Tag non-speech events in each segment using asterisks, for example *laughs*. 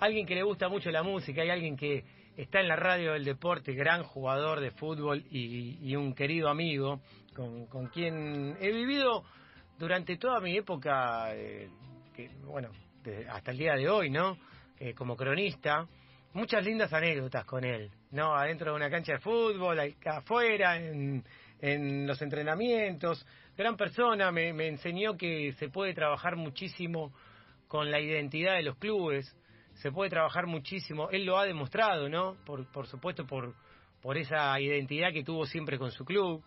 alguien que le gusta mucho la música, hay alguien que está en la radio del deporte, gran jugador de fútbol y, un querido amigo con, con, quien he vivido durante toda mi época, eh, que, bueno, hasta el día de hoy, ¿no? Eh, como cronista, muchas lindas anécdotas con él, ¿no? Adentro de una cancha de fútbol, afuera, en, en los entrenamientos. Gran persona, me, me enseñó que se puede trabajar muchísimo con la identidad de los clubes, se puede trabajar muchísimo, él lo ha demostrado, ¿no? Por, por supuesto, por, por esa identidad que tuvo siempre con su club,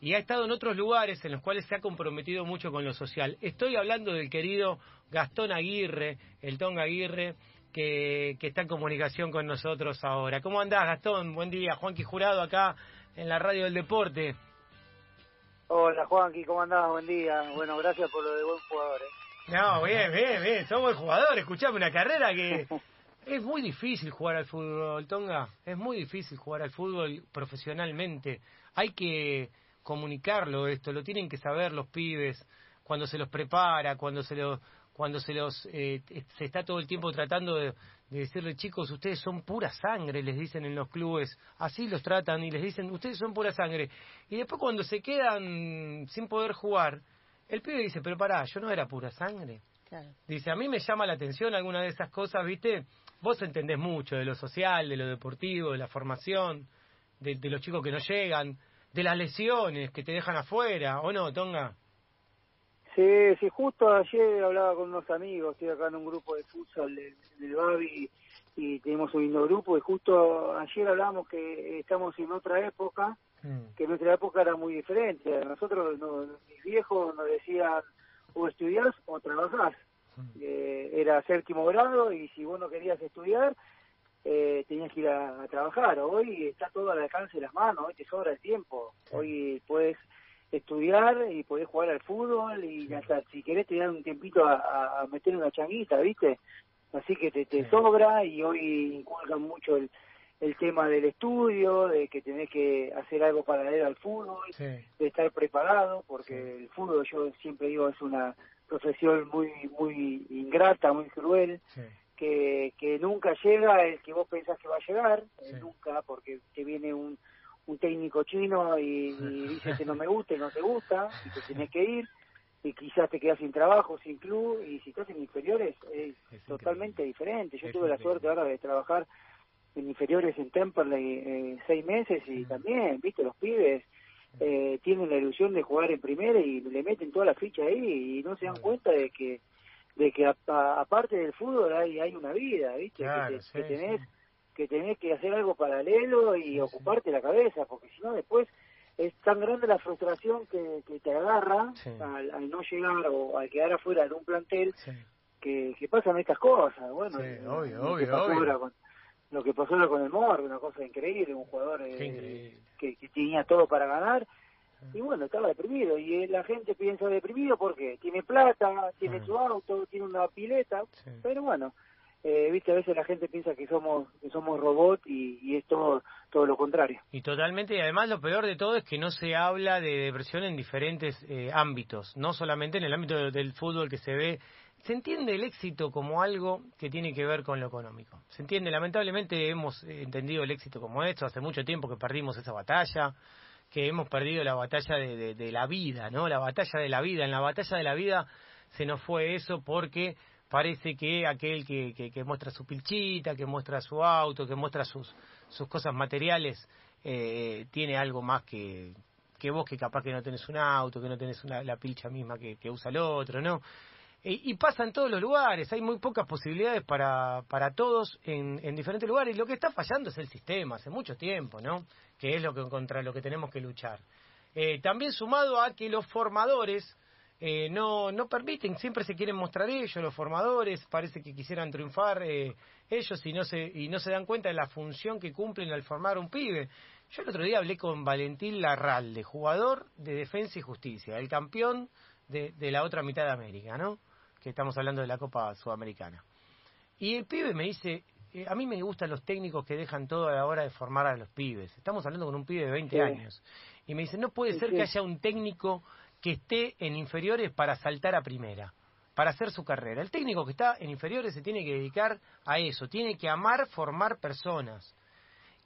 y ha estado en otros lugares en los cuales se ha comprometido mucho con lo social. Estoy hablando del querido Gastón Aguirre, el Tonga Aguirre, que, que está en comunicación con nosotros ahora. ¿Cómo andás, Gastón? Buen día, Juanqui Jurado acá en la Radio del Deporte. Hola, Juanqui, ¿cómo andás? Buen día. Bueno, gracias por lo de buen jugador. ¿eh? No, bien, bien, bien. Somos buen jugador. Escuchame, una carrera que es muy difícil jugar al fútbol, Tonga. Es muy difícil jugar al fútbol profesionalmente. Hay que comunicarlo esto, lo tienen que saber los pibes cuando se los prepara, cuando se los cuando se los eh, se está todo el tiempo tratando de, decirle chicos ustedes son pura sangre les dicen en los clubes así los tratan y les dicen ustedes son pura sangre y después cuando se quedan sin poder jugar el pibe dice, pero pará, yo no era pura sangre. Dice, a mí me llama la atención alguna de esas cosas, ¿viste? Vos entendés mucho de lo social, de lo deportivo, de la formación, de, los chicos que no llegan, de las lesiones que te dejan afuera, ¿o no, Tonga? Sí, sí, justo ayer hablaba con unos amigos, estoy acá en un grupo de futsal del Babi y tenemos un lindo grupo y justo ayer hablábamos que estamos en otra época Mm. que nuestra época era muy diferente. Nosotros, mis viejos nos decían o estudias o trabajás. Mm. Eh, era séptimo grado y si vos no querías estudiar, eh, tenías que ir a, trabajar. Hoy está todo al alcance de las manos, hoy te sobra el tiempo. Hoy puedes estudiar y podés jugar al fútbol y hasta si querés te dan un tiempito a, meter una changuita, ¿viste? Así que te, te sobra y hoy inculcan mucho el, el tema del estudio, de que tenés que hacer algo paralelo al fútbol, de estar preparado, porque el fútbol yo siempre digo es una profesión muy muy ingrata, muy cruel, que, que nunca llega el que vos pensás que va a llegar, eh, nunca, porque te viene un, un técnico chino y, dice que no me *laughs* gusta y no te gusta, y te tenés que ir, y quizás te quedas sin trabajo, sin club, y si estás en inferiores es, totalmente diferente. Yo tuve la suerte ahora de trabajar en inferiores en Temperley eh, seis meses y también, viste, los pibes eh, tienen la ilusión de jugar en primera y le meten toda la ficha ahí y no se dan cuenta de que de que aparte del fútbol hay hay una vida, viste, que, tenés que tenés que hacer algo paralelo y ocuparte la cabeza, porque si no después es tan grande la frustración que, que te agarra al, no llegar o al quedar afuera de un plantel que, que pasan estas cosas, bueno, obvio, obvio, obvio lo que pasó con el Mor, una cosa increíble, un jugador eh, que, tenía todo para ganar, y bueno, estaba deprimido, y la gente piensa deprimido porque tiene plata, tiene su auto, tiene una pileta, pero bueno, eh, viste, a veces la gente piensa que somos que somos robots y, y es todo, todo lo contrario. Y totalmente, y además lo peor de todo es que no se habla de depresión en diferentes eh, ámbitos, no solamente en el ámbito del fútbol que se ve se entiende el éxito como algo que tiene que ver con lo económico. Se entiende, lamentablemente hemos entendido el éxito como esto, hace mucho tiempo que perdimos esa batalla, que hemos perdido la batalla de, la vida, ¿no? La batalla de la vida. En la batalla de la vida se nos fue eso porque parece que aquel que, que, muestra su pilchita, que muestra su auto, que muestra sus, sus cosas materiales, eh, tiene algo más que, que vos que capaz que no tenés un auto, que no tenés una, la pilcha misma que, que usa el otro, ¿no? Y pasa en todos los lugares, hay muy pocas posibilidades para, para todos en, en, diferentes lugares. Lo que está fallando es el sistema, hace mucho tiempo, ¿no? Que es lo que contra lo que tenemos que luchar. Eh, también sumado a que los formadores eh, no, no permiten, siempre se quieren mostrar ellos, los formadores, parece que quisieran triunfar eh, ellos y no, se, y no se dan cuenta de la función que cumplen al formar un pibe. Yo el otro día hablé con Valentín Larralde, jugador de Defensa y Justicia, el campeón de, de la otra mitad de América, ¿no? Que estamos hablando de la Copa Sudamericana. Y el pibe me dice, eh, a mí me gustan los técnicos que dejan todo a la hora de formar a los pibes. Estamos hablando con un pibe de 20 años. Y me dice, no puede ser que haya un técnico que esté en inferiores para saltar a primera. para hacer su carrera. El técnico que está en inferiores se tiene que dedicar a eso, tiene que amar formar personas.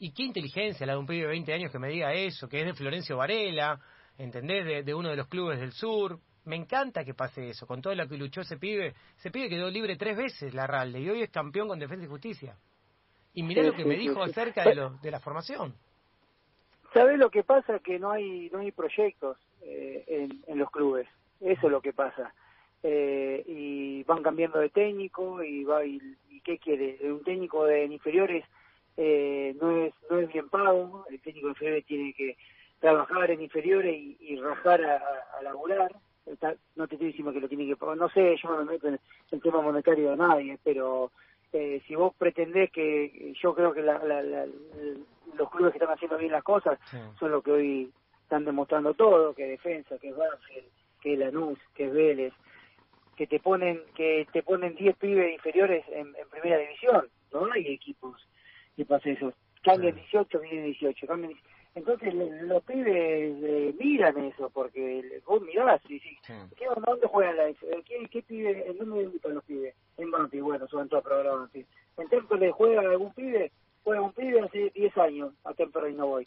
Y qué inteligencia la de un pibe de 20 años que me diga eso, que es de Florencio Varela, ¿entendés? De, uno de los clubes del sur. Me encanta que pase eso, con todo lo que luchó ese pibe. Ese pibe quedó libre tres veces, la Ralde, y hoy es campeón con Defensa y Justicia. Y mirá lo que me dijo acerca de, lo, de la formación. ¿Sabes lo que pasa? Que no hay no hay proyectos eh, en, en, los clubes. Eso es lo que pasa. Eh, y van cambiando de técnico y va y, qué quiere un técnico de inferiores eh, no es no es bien pago. El técnico de inferiores tiene que trabajar en inferiores y, rajar a, a, laburar. No te estoy diciendo que lo tiene que pagar. No sé, yo no me meto en el tema monetario de nadie, pero eh, si vos pretendés que yo creo que la, los clubes que están haciendo bien las cosas son los que hoy están demostrando todo, que defensa, que es Banfield, que es Lanús, que es Vélez, que te ponen que te ponen 10 pibes inferiores en, primera división, no hay equipos que pase eso. Cambian 18, vienen 18, cambian entonces los pibes eh, miran eso, porque vos mirás y decís, ¿qué, ¿dónde juegan la ¿Qué, qué pibe, en dónde debutan los pibes? En Banfield, bueno, suben todos programas. En Temple juega algún pibe, juega un pibe hace 10 años, a Temple no voy.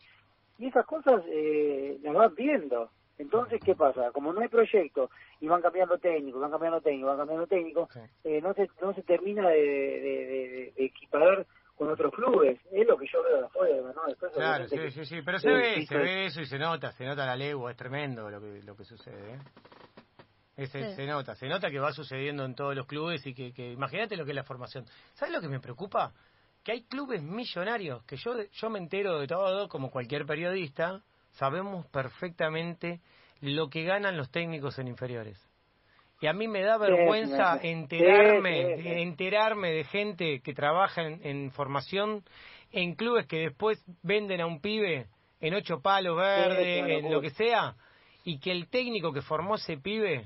Y esas cosas eh, las van viendo. Entonces, ¿qué pasa? Como no hay proyecto y van cambiando técnicos, van cambiando técnicos, van cambiando técnicos, eh, no, se, no se termina de, de, de equiparar con otros clubes. Es lo que yo veo de afuera, ¿no? claro, sí, sí, sí, pero se ve, se ve eso y se nota, se nota la legua, es tremendo lo que, lo que sucede, ¿eh? Se nota, se nota que va sucediendo en todos los clubes y que, que imagínate lo que es la formación. ¿Sabes lo que me preocupa? Que hay clubes millonarios, que yo, yo me entero de todo, como cualquier periodista, sabemos perfectamente lo que ganan los técnicos en inferiores. Y a mí me da vergüenza enterarme, enterarme de gente que trabaja en, formación en clubes que después venden a un pibe en ocho palos verdes, en lo que sea, y que el técnico que formó ese pibe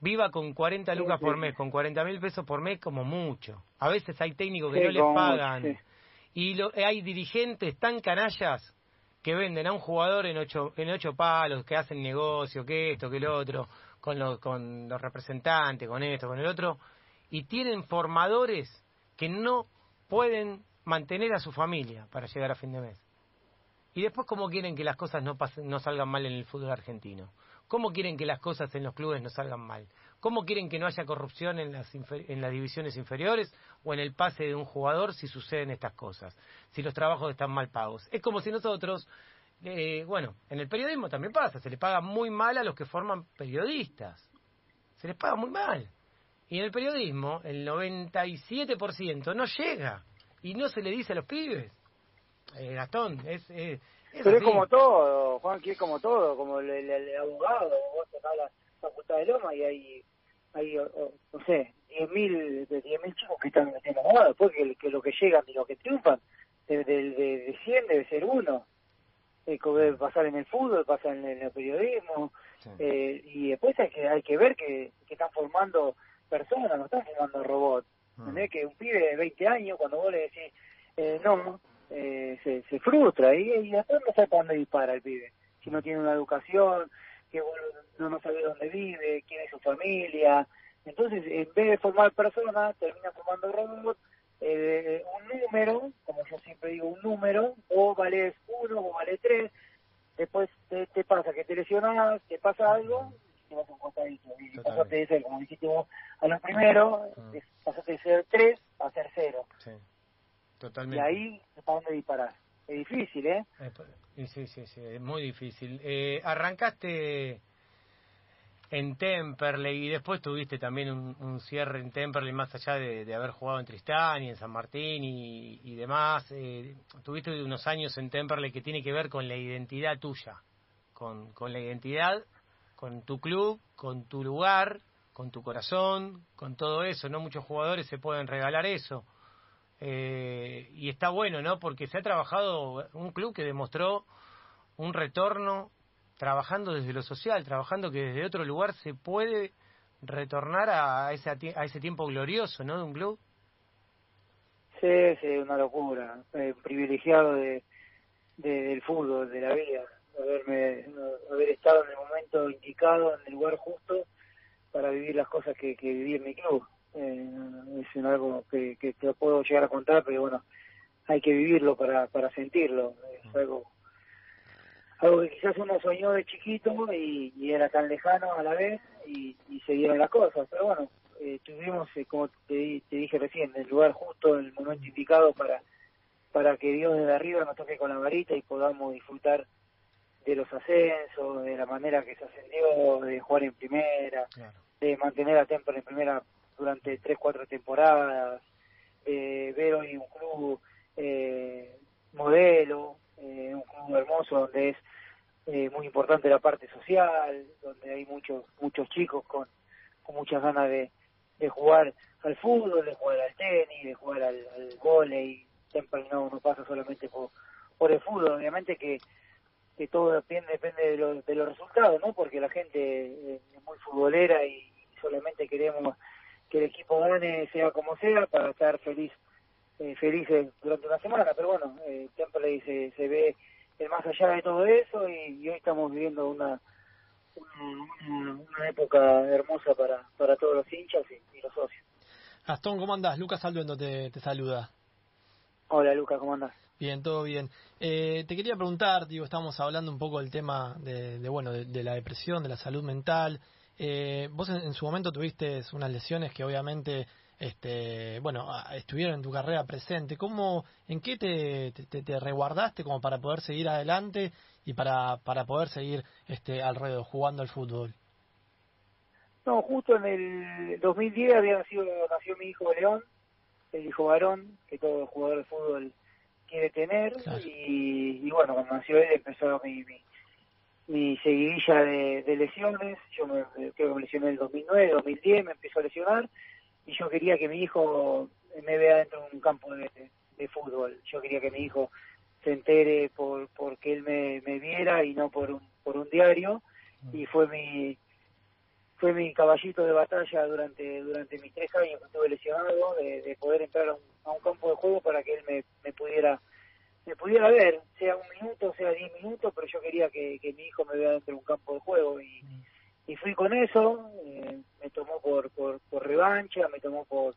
viva con 40 lucas por mes, con 40 mil pesos por mes como mucho. A veces hay técnicos que no les pagan. Y lo, hay dirigentes tan canallas que venden a un jugador en ocho, en ocho palos, que hacen negocio, que esto, que lo otro con, con los representantes, con esto, con el otro, y tienen formadores que no pueden mantener a su familia para llegar a fin de mes. Y después, ¿cómo quieren que las cosas no, pasen, no salgan mal en el fútbol argentino? ¿Cómo quieren que las cosas en los clubes no salgan mal? ¿Cómo quieren que no haya corrupción en las, en las divisiones inferiores o en el pase de un jugador si suceden estas cosas? Si los trabajos están mal pagos. Es como si nosotros eh, bueno, en el periodismo también pasa, se le paga muy mal a los que forman periodistas. Se les paga muy mal. Y en el periodismo, el 97% no llega. Y no se le dice a los pibes. Eh, Gastón, es... es Pero es como todo, Juan, que es como todo, como el, el, abogado, vos te la facultad de Loma y hay, hay no sé, 10.000 10 chicos que están metiendo abogados, después que, lo que llegan y lo que triunfan, de, de, de 100 debe ser uno eh, pasar en el fútbol, pasa en, el periodismo, eh, y después hay que hay que ver que, que están formando personas, no están formando robots. Ah. Que un pibe de 20 años, cuando vos le decís eh, no, eh, se, se frustra y, y después no sabe para dónde dispara el pibe. Si no tiene una educación, que no, no sabe dónde vive, quién es su familia. Entonces, en vez de formar personas, termina formando robots eh, un número, como yo siempre digo, un número, o vales uno, o vale tres, después te, pasa que te lesionas, te pasa algo, y te vas a un costadito, y pasaste de ser, como dijiste vos, a los primeros, pasaste de ser tres a ser cero. Sí, totalmente. Y ahí, ¿para dónde disparar? Es difícil, ¿eh? Sí, sí, sí, es muy difícil. Eh, arrancaste en Temperley y después tuviste también un, cierre en Temperley más allá de, haber jugado en Tristán y en San Martín y, demás. Eh, tuviste unos años en Temperley que tiene que ver con la identidad tuya, con, con la identidad, con tu club, con tu lugar, con tu corazón, con todo eso. No muchos jugadores se pueden regalar eso. Eh, y está bueno, ¿no? Porque se ha trabajado un club que demostró un retorno trabajando desde lo social, trabajando que desde otro lugar se puede retornar a ese, a ese tiempo glorioso, ¿no? De un club. Sí, sí, una locura. Eh, privilegiado de, del fútbol, de la vida. Haberme, haber estado en el momento indicado, en el lugar justo, para vivir las cosas que, que viví en mi club. Eh, es algo que, que te puedo llegar a contar, pero bueno, hay que vivirlo para, para sentirlo. Es algo, algo que quizás uno soñó de chiquito y, era tan lejano a la vez y, y se dieron las cosas. Pero bueno, eh, tuvimos, eh, como te, te, dije recién, el lugar justo, el momento indicado para, para que Dios desde arriba nos toque con la varita y podamos disfrutar de los ascensos, de la manera que se ascendió, de jugar en primera, de mantener a Temple en primera durante tres, cuatro temporadas, eh, ver hoy un club eh, modelo, eh, un club hermoso donde es eh, muy importante la parte social, donde hay muchos muchos chicos con, con muchas ganas de, de jugar al fútbol, de jugar al tenis, de jugar al, al volei. Temple no, no pasa solamente por, por el fútbol, obviamente que, que todo depende, depende de, los de los resultados, ¿no? Porque la gente eh, es muy futbolera y solamente queremos que el equipo gane sea como sea para estar feliz eh, felices durante una semana, pero bueno, eh, Temple se, se ve el más allá de todo eso y, hoy estamos viviendo una, una, época hermosa para, para todos los hinchas y, los socios. Gastón, ¿cómo andás? Lucas Alduendo te, te saluda. Hola Lucas, ¿cómo andás? Bien, todo bien. Eh, te quería preguntar, digo, estamos hablando un poco del tema de, de bueno, de, la depresión, de la salud mental. Eh, vos en, su momento tuviste unas lesiones que obviamente este, bueno, estuvieron en tu carrera presente. ¿Cómo, en qué te, te, te, reguardaste como para poder seguir adelante y para, para poder seguir este, alrededor jugando al fútbol? No, justo en el 2010 había nacido, nació mi hijo León, el hijo varón, que todo jugador de fútbol quiere tener. Y, y, bueno, cuando nació él empezó mi, mi, mi seguidilla de, de lesiones. Yo me, creo que me lesioné en el 2009, 2010, me empezó a lesionar y yo quería que mi hijo me vea dentro de un campo de, fútbol. Yo quería que mi hijo se entere por porque él me, me viera y no por un, por un diario y fue mi fue mi caballito de batalla durante durante mis tres años que estuve lesionado de, poder entrar a un, campo de juego para que él me, me pudiera me pudiera ver sea un minuto sea diez minutos pero yo quería que, que mi hijo me vea dentro de un campo de juego y y fui con eso, me tomó por, por, por revancha, me tomó por,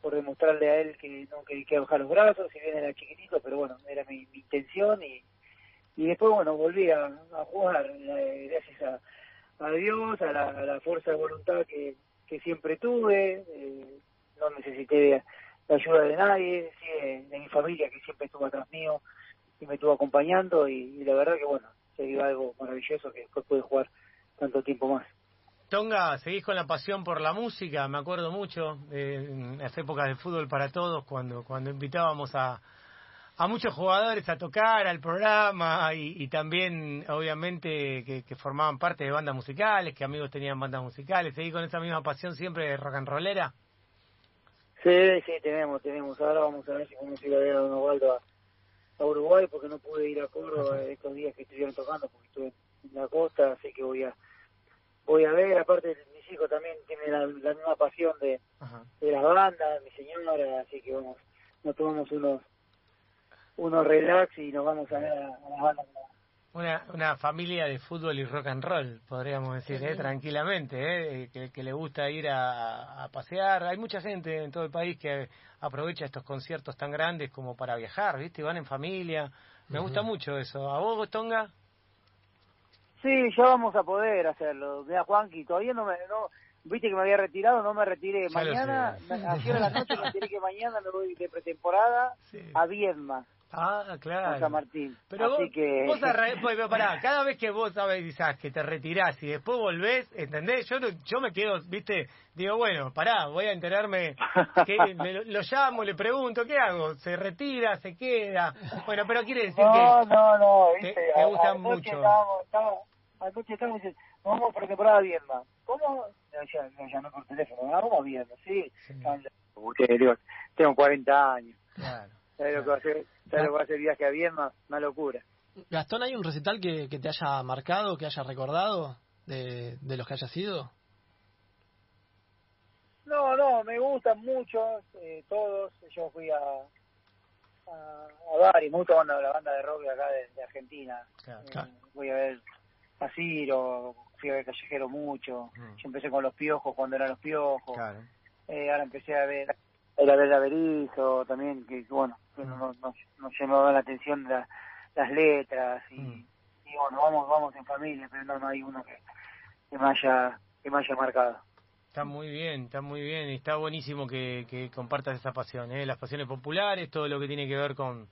por demostrarle a él que no quería bajar los brazos, si bien era chiquitito, pero bueno, era mi, intención y, y después, bueno, volví a, a jugar eh, gracias a, a Dios, a la, a la, fuerza de voluntad que, que siempre tuve, eh, no necesité la ayuda de nadie, sí, de, mi familia que siempre estuvo atrás mío y me estuvo acompañando y, y la verdad que bueno, se dio algo maravilloso que después pude jugar tanto tiempo más. Tonga, seguís con la pasión por la música, me acuerdo mucho de las épocas de fútbol para todos, cuando, cuando invitábamos a, a muchos jugadores a tocar al programa y, también, obviamente, que, formaban parte de bandas musicales, que amigos tenían bandas musicales. ¿Seguís con esa misma pasión siempre de rock and rollera? Sí, sí, tenemos, tenemos. Ahora vamos a ver si podemos ir a ver a Don Osvaldo a, a, Uruguay, porque no pude ir a Córdoba estos días que estuvieron tocando, porque estuve en la costa, así que voy a voy a ver, aparte mis hijos también tienen la, misma pasión de, de las bandas, mi señora, así que vamos, nos tomamos unos unos relax y nos vamos a ver a, las bandas. Una, una familia de fútbol y rock and roll, podríamos decir, ¿eh? tranquilamente, ¿eh? que, que, le gusta ir a, a, pasear. Hay mucha gente en todo el país que aprovecha estos conciertos tan grandes como para viajar, ¿viste? Van en familia. Me gusta mucho eso. ¿A vos, Tonga? Sí, ya vamos a poder hacerlo. Mira, Juanqui, todavía no me... No, Viste que me había retirado, no me retiré. mañana, ayer a la noche me retiré que mañana me voy de pretemporada a Viedma. Ah, claro. San Martín. Pero Así vos, que... vos *laughs* pues, pará, cada vez que vos sabes que te retirás y después volvés, ¿entendés? Yo yo me quedo, viste, digo, bueno, pará, voy a enterarme, que *laughs* lo, llamo, le pregunto, ¿qué hago? ¿Se retira, se queda? Bueno, pero quiere decir no, que... No, no, viste, te, gustan mucho. Estábamos, estábamos, anoche estábamos diciendo, vamos por temporada Viedma. ¿Cómo? Me llamé por teléfono, vamos a Viedma, sí. sí. tengo 40 años. Claro. ¿Sabes lo que va a hacer? ¿Sabes lo que va a hacer viaje a Viedma? Una locura. Gastón, ¿hay un recital que, que te haya marcado, que haya recordado de, de los que haya sido? No, no, me gustan mucho eh, todos. Yo fui a, a, a varios, mucho la banda de rock acá de, Argentina. Claro, eh, Voy a ver a Ciro, fui a ver Callejero mucho. Mm. Yo empecé con los piojos cuando eran los piojos. Eh, ahora empecé a ver a ver a Berizo también, que bueno, mm. no, no, no, llamaba la atención las letras y, mm. y, bueno, vamos vamos en familia, pero no, no hay uno que, que me haya que me haya marcado. Está muy bien, está muy bien está buenísimo que, que compartas esa pasión, ¿eh? las pasiones populares, todo lo que tiene que ver con,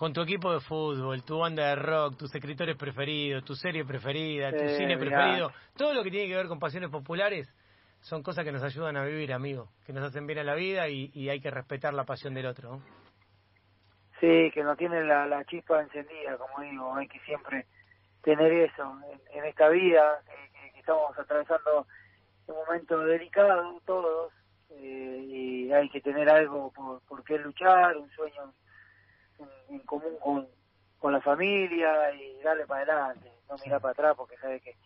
con tu equipo de fútbol, tu banda de rock, tus escritores preferidos, tu serie preferida, tu cine preferido, todo lo que tiene que ver con pasiones populares son cosas que nos ayudan a vivir, amigo, que nos hacen bien a la vida y, hay que respetar la pasión del otro. Sí, que no tiene la, chispa encendida, como digo, hay que siempre tener eso en, esta vida, que estamos atravesando un momento delicado todos eh, y hay que tener algo por, por qué luchar, un sueño en, común con, con la familia y darle para adelante, no mirar para atrás porque sabe que,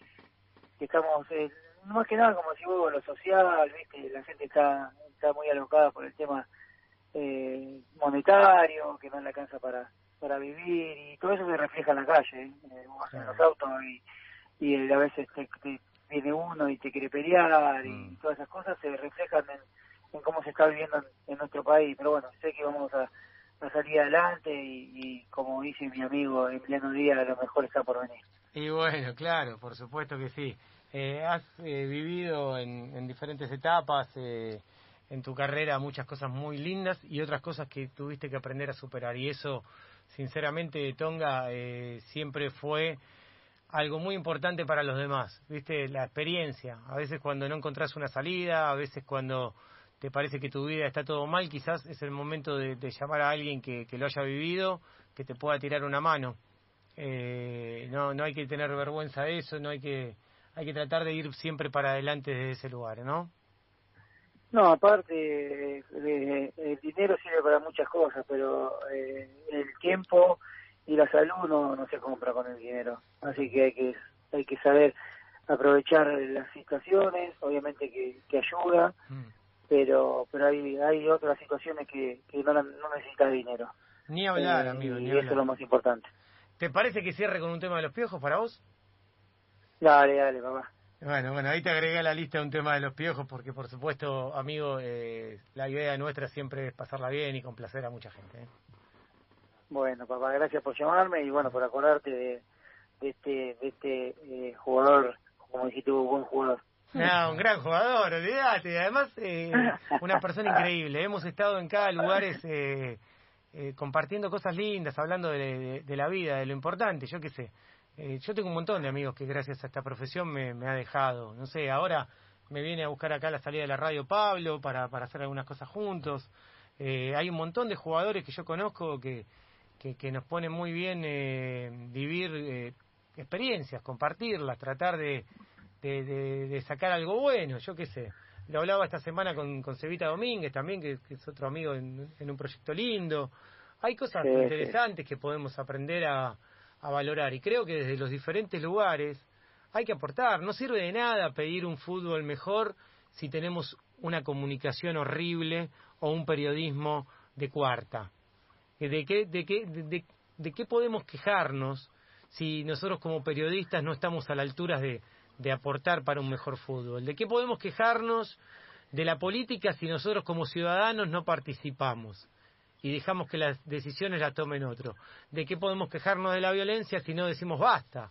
que estamos, eh, más que nada como si hubo lo social, viste, la gente está, está muy alocada por el tema eh, monetario, que no le alcanza para para vivir y todo eso se refleja en la calle, ¿eh? en los autos y, y a veces te, viene uno y te quiere pelear y mm. todas esas cosas se reflejan en, cómo se está viviendo en, nuestro país. Pero bueno, sé que vamos a, salir adelante y, como dice mi amigo Emiliano Díaz, lo mejor está por venir. Y bueno, claro, por supuesto que sí. Eh, has eh, vivido en, en, diferentes etapas eh, en tu carrera muchas cosas muy lindas y otras cosas que tuviste que aprender a superar. Y eso, sinceramente, Tonga siempre fue algo muy importante para los demás, ¿viste? La experiencia. A veces cuando no encontrás una salida, a veces cuando te parece que tu vida está todo mal, quizás es el momento de, llamar a alguien que, lo haya vivido, que te pueda tirar una mano. Eh, no, no hay que tener vergüenza de eso, no hay que, hay que tratar de ir siempre para adelante desde ese lugar, ¿no? No, aparte, el dinero sirve para muchas cosas, pero eh, el tiempo y la salud no, no se compra con el dinero. Así que hay que, hay que saber aprovechar las situaciones, obviamente que, que ayuda, mm. Pero pero hay hay otras situaciones que, que no, no necesitas dinero. Ni hablar, eh, amigo, ni y eso es lo más importante. ¿Te parece que cierre con un tema de los piojos para vos? Dale, dale, papá. Bueno, bueno, ahí te agregué a la lista un tema de los piojos porque, por supuesto, amigo, eh, la idea nuestra siempre es pasarla bien y complacer a mucha gente. ¿eh? Bueno, papá, gracias por llamarme y bueno, por acordarte de, este, de este eh, jugador, como dijiste, un buen jugador. No, un gran jugador, olvídate. Además, eh, una persona increíble. Hemos estado en cada lugar eh, eh, compartiendo cosas lindas, hablando de, la vida, de lo importante, yo qué sé. Yo tengo un montón de amigos que gracias a esta profesión me, ha dejado. No sé, ahora me viene a buscar acá la salida de la radio Pablo para, hacer algunas cosas juntos. hay un montón de jugadores que yo conozco que, que, nos pone muy bien vivir experiencias, compartirlas, tratar de, de, sacar algo bueno, yo qué sé. Lo hablaba esta semana con, con Cevita Domínguez también, que, es otro amigo en, un proyecto lindo. Hay cosas interesantes que podemos aprender a, a valorar y creo que desde los diferentes lugares hay que aportar. No sirve de nada pedir un fútbol mejor si tenemos una comunicación horrible o un periodismo de cuarta. ¿De qué, de, qué, de, de qué podemos quejarnos si nosotros como periodistas no estamos a la altura de, de aportar para un mejor fútbol? ¿De qué podemos quejarnos de la política si nosotros como ciudadanos no participamos y dejamos que las decisiones las tomen otros? ¿De qué podemos quejarnos de la violencia si no decimos basta?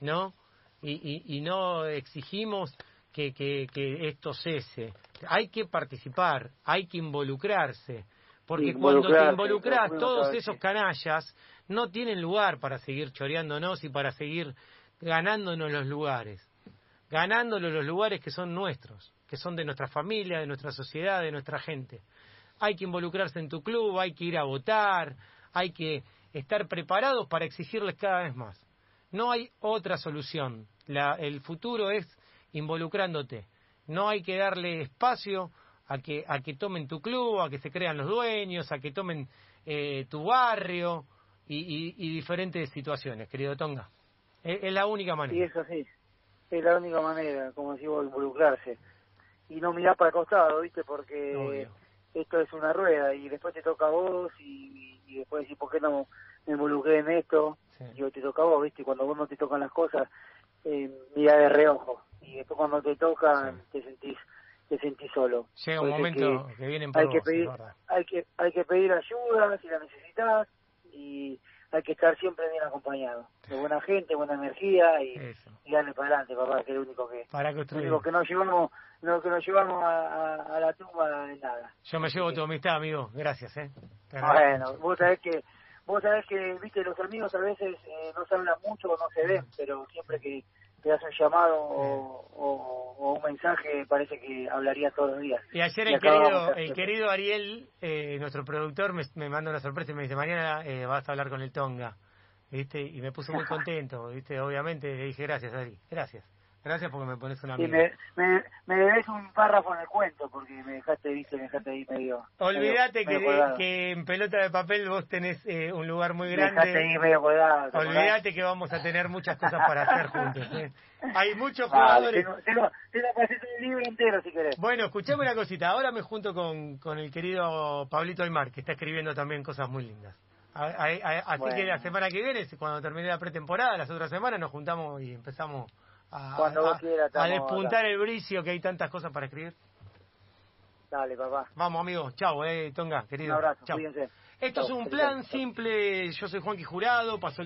¿No? Y, y, y no exigimos que, que, que esto cese. Hay que participar, hay que involucrarse. Porque cuando te involucras, todos esos canallas no tienen lugar para seguir choreándonos y para seguir ganándonos los lugares. Ganándonos los lugares que son nuestros, que son de nuestra familia, de nuestra sociedad, de nuestra gente. Hay que involucrarse en tu club, hay que ir a votar, hay que estar preparados para exigirles cada vez más. No hay otra solución. el futuro es involucrándote. No hay que darle espacio a que, a que tomen tu club, a que se crean los dueños, a que tomen eh, tu barrio y, y, diferentes situaciones, querido Tonga. Es, la única manera. Y eso sí, es la única manera, como decimos, involucrarse. Y no mirar para el costado, ¿viste? Porque esto es una rueda y después te toca a vos y, y después decís, ¿por qué no me involucré en esto? Y hoy te toca a vos, ¿viste? Y cuando vos no te tocan las cosas, eh, mira de reojo. Y después cuando te toca, te sentís te sentís solo. Llega un momento que, vienen por hay que pedir, hay que hay que pedir ayuda si la necesitas y hay que estar siempre bien acompañado, de buena gente, buena energía y, y darle para adelante, papá, que es lo único que, para lo único que nos llevamos, no, que nos llevamos a, a, la tumba es nada. Yo me llevo tu amistad, amigo, gracias, eh. Bueno, vos sabés que vos sabés que, viste, los amigos a veces eh, no se hablan mucho o no se ven, pero siempre que te das un llamado o, un mensaje, parece que hablaría todos los días. Y ayer el, querido, el querido Ariel, eh, nuestro productor, me, me manda una sorpresa y me dice, mañana eh, vas a hablar con el Tonga. ¿Viste? Y me puso muy *laughs* contento, ¿viste? Obviamente le dije, gracias, Ari, gracias. Gracias porque me pones una amigo. me, me, me, debes un párrafo en el cuento porque me dejaste, viste, me dejaste ahí medio. Olvídate que, que en pelota de papel vos tenés eh, un lugar muy grande. Me dejaste ahí medio colgado. Olvídate que vamos a tener muchas cosas para hacer juntos. ¿eh? Hay muchos jugadores. Tengo, que hacer un libro entero si querés. Bueno, escuchame una cosita. Ahora me junto con, con el querido Pablito Aymar, que está escribiendo también cosas muy lindas. así que la semana que viene, cuando termine la pretemporada, las otras semanas nos juntamos y empezamos a, Cuando vos quieras, a despuntar el bricio que hay tantas cosas para escribir. Dale, papá. Vamos, amigo. Chao, eh, Tonga, querido. Un abrazo, Chau. cuídense. Esto es un plan simple. Yo soy Juanqui Jurado. Pasó